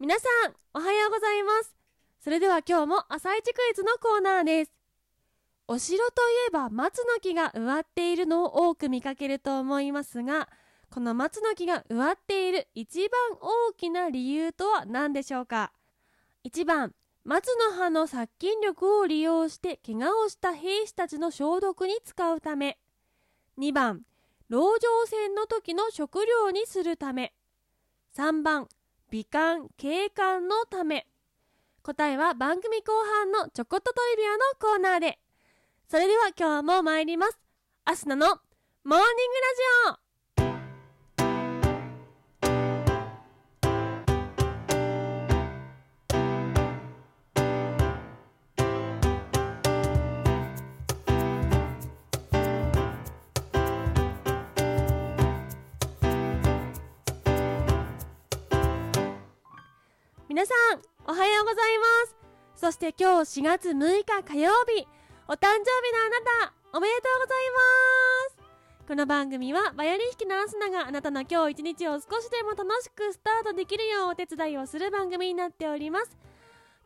皆さん、おはようございます。それでは今日も朝一クイズのコーナーです。お城といえば松の木が植わっているのを多く見かけると思いますが、この松の木が植わっている一番大きな理由とは何でしょうか ?1 番、松の葉の殺菌力を利用して怪我をした兵士たちの消毒に使うため。2番、籠城戦の時の食料にするため。3番、美観、景観のため。答えは番組後半のちょこっとトリビアのコーナーで。それでは今日も参ります。アスナのモーニングラジオ皆さん、おはようございます。そして今日4月6日火曜日、お誕生日のあなた、おめでとうございます。この番組はバイオリン弾きのアスナがあなたの今日一日を少しでも楽しくスタートできるようお手伝いをする番組になっております。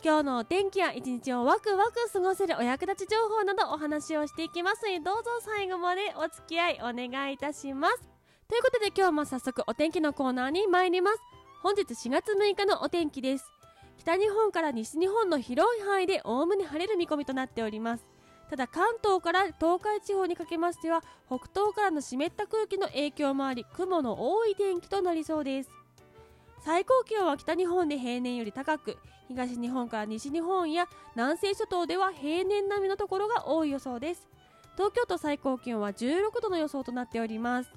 今日のお天気や一日をワクワク過ごせるお役立ち情報などお話をしていきますのでどうぞ最後までお付き合いお願いいたします。ということで今日も早速お天気のコーナーに参ります。本日4月6日のお天気です。北日本から西日本の広い範囲でおおむね晴れる見込みとなっております。ただ関東から東海地方にかけましては北東からの湿った空気の影響もあり雲の多い天気となりそうです。最高気温は北日本で平年より高く東日本から西日本や南西諸島では平年並みのところが多い予想です。東京都最高気温は16度の予想となっております。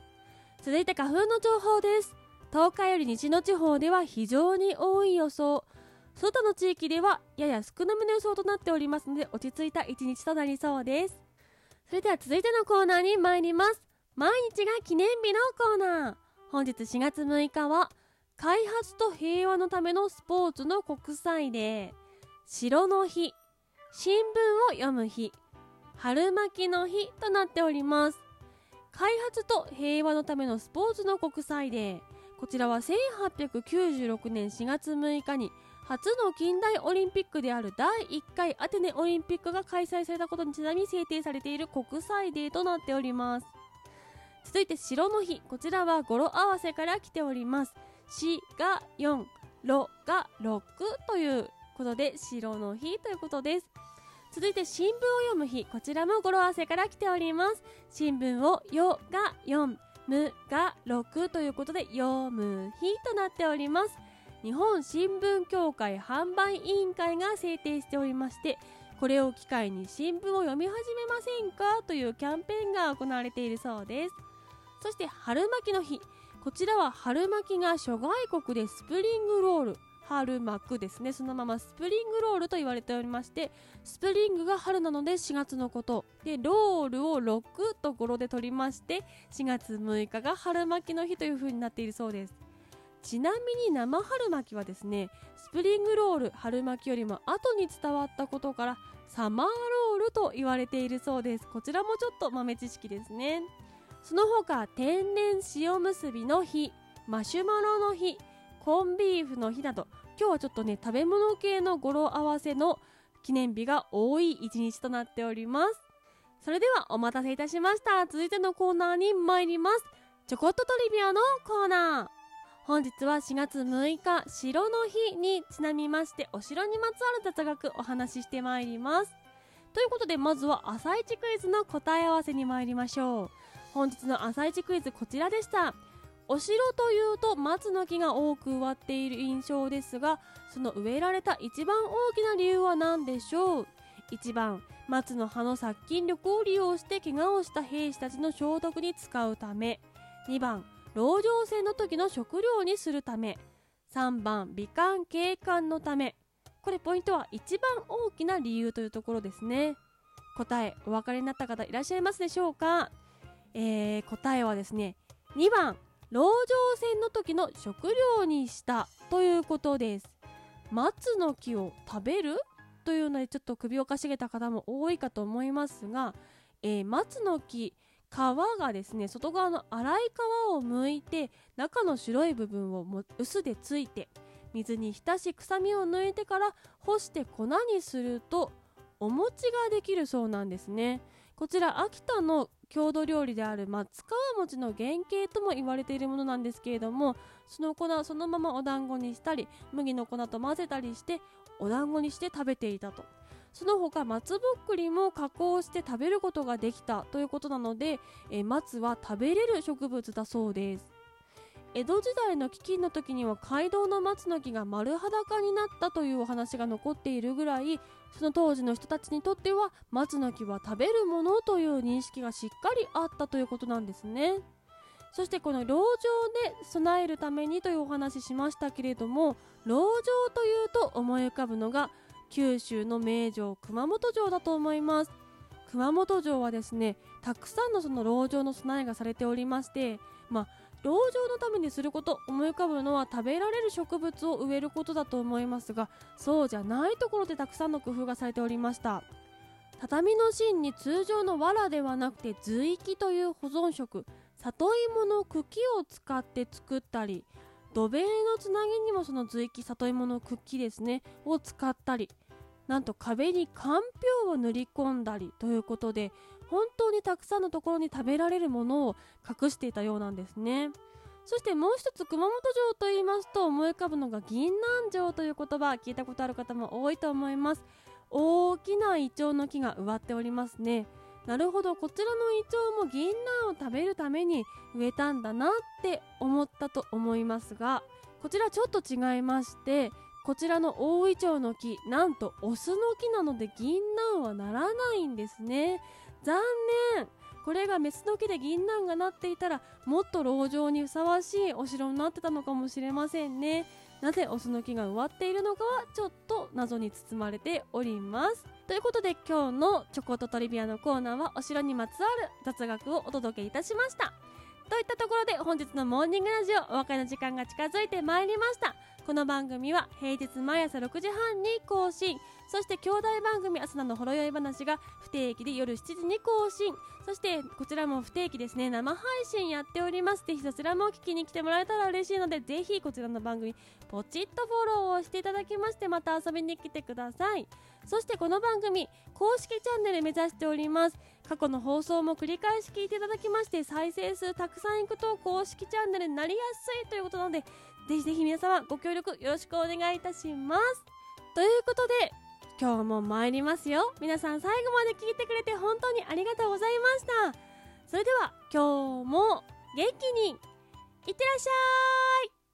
続いて花粉の情報です。東海より西の地方では非常に多い予想。その他の地域ではやや少なめの予想となっておりますので落ち着いた一日となりそうです。それでは続いてのコーナーに参ります。毎日が記念日のコーナー。本日4月6日は開発と平和のためのスポーツの国際デー。城の日新聞を読む日春巻きの日となっております。開発と平和のためのスポーツの国際デー。こちらは1896年4月6日に初の近代オリンピックである第1回アテネオリンピックが開催されたことにちなみ制定されている国際デーとなっております。続いて白の日こちらは語呂合わせから来ております。死が4ロが6ということで白の日ということです。続いて新聞を読む日こちらも語呂合わせから来ております。新聞をよが4むが6ということで読む日となっております。日本新聞協会販売委員会が制定しておりましてこれを機会に新聞を読み始めませんか？というキャンペーンが行われているそうです。そして春巻きの日。こちらは春巻きが諸外国で spring roll。春巻くですね。そのまま spring roll と言われておりましてスプリングが春なので4月のこと。で roll を6と語呂で取りまして4月6日が春巻きの日という風になっているそうです。ちなみに生春巻きはですね spring roll 春巻きよりも後に伝わったことから summer roールと言われているそうです。こちらもちょっと豆知識ですね。その他天然塩結びの日マシュマロの日コンビーフの日など今日はちょっとね食べ物系の語呂合わせの記念日が多い一日となっております。それではお待たせいたしました。続いてのコーナーに参ります。ちょこっとトリビアのコーナー。本日は4月6日城の日にちなみましてお城にまつわる雑学お話ししてまいります。ということでまずは朝一クイズの答え合わせに参りましょう。本日の朝一クイズこちらでした。お城というと松の木が多く植わっている印象ですがその植えられた一番大きな理由は何でしょう？1番松の葉の殺菌力を利用して怪我をした兵士たちの消毒に使うため。2番籠城戦の時の食料にするため。3番美観景観のため。これポイントは一番大きな理由というところですね。答えお分かりになった方いらっしゃいますでしょうか、えー、答えはですね2番籠城戦の時の食料にしたということです。松の木を食べるというのでちょっと首をかしげた方も多いかと思いますが、えー、松の木皮がですね外側の粗い皮を剥いて中の白い部分をも薄でついて水に浸し臭みを抜いてから干して粉にするとお餅ができるそうなんですね。こちら秋田の郷土料理である松川餅の原型とも言われているものなんですけれどもその粉をそのままお団子にしたり麦の粉と混ぜたりしてお団子にして食べていたと。その他松ぼっくりも加工して食べることができたということなので、え松は食べれる植物だそうです。江戸時代の飢饉の時には街道の松の木が丸裸になったというお話が残っているぐらいその当時の人たちにとっては松の木は食べるものという認識がしっかりあったということなんですね。そしてこの籠城で備えるためにというお話しましたけれども籠城というと思い浮かぶのが九州の名城熊本城だと思います。熊本城はですねたくさんのその籠城の備えがされておりましてまあ籠城のためにすること思い浮かぶのは食べられる植物を植えることだと思いますがそうじゃないところでたくさんの工夫がされておりました。畳の芯に通常の藁ではなくて随域という保存食里芋の茎を使って作ったり土塀のつなぎにもその随気里芋の茎ですねを使ったりなんと壁にかんぴょうを塗り込んだりということで本当にたくさんのところに食べられるものを隠していたようなんですね。そしてもう一つ熊本城と言いますと思い浮かぶのが銀杏城という言葉聞いたことある方も多いと思います。大きなイチョウの木が植わっておりますね。なるほどこちらのイチョウも銀杏を食べるために植えたんだなって思ったと思いますがこちらちょっと違いましてこちらの大イチョウの木なんとオスの木なので銀杏はならないんですね。残念。これがメスの木で銀杏がなっていたらもっと籠城にふさわしいお城になってたのかもしれませんね。なぜオスの木が植わっているのかはちょっと謎に包まれております。ということで今日のチョコとトリビアのコーナーはお城にまつわる雑学をお届けいたしました。といったところで本日のモーニングラジオお別れの時間が近づいてまいりました。この番組は平日毎朝6時半に更新。そして兄弟番組「朝のほろ酔い話」が不定期で夜7時に更新。そしてこちらも不定期ですね。生配信やっております。ぜひそちらも聞きに来てもらえたら嬉しいのでぜひこちらの番組ポチッとフォローをしていただきましてまた遊びに来てください。そしてこの番組公式チャンネル目指しております過去の放送も繰り返し聞いていただきまして再生数たくさんいくと公式チャンネルになりやすいということなのでぜひぜひ皆様ご協力よろしくお願いいたします。ということで今日も参りますよ。皆さん最後まで聞いてくれて本当にありがとうございました。それでは今日も元気にいってらっしゃい。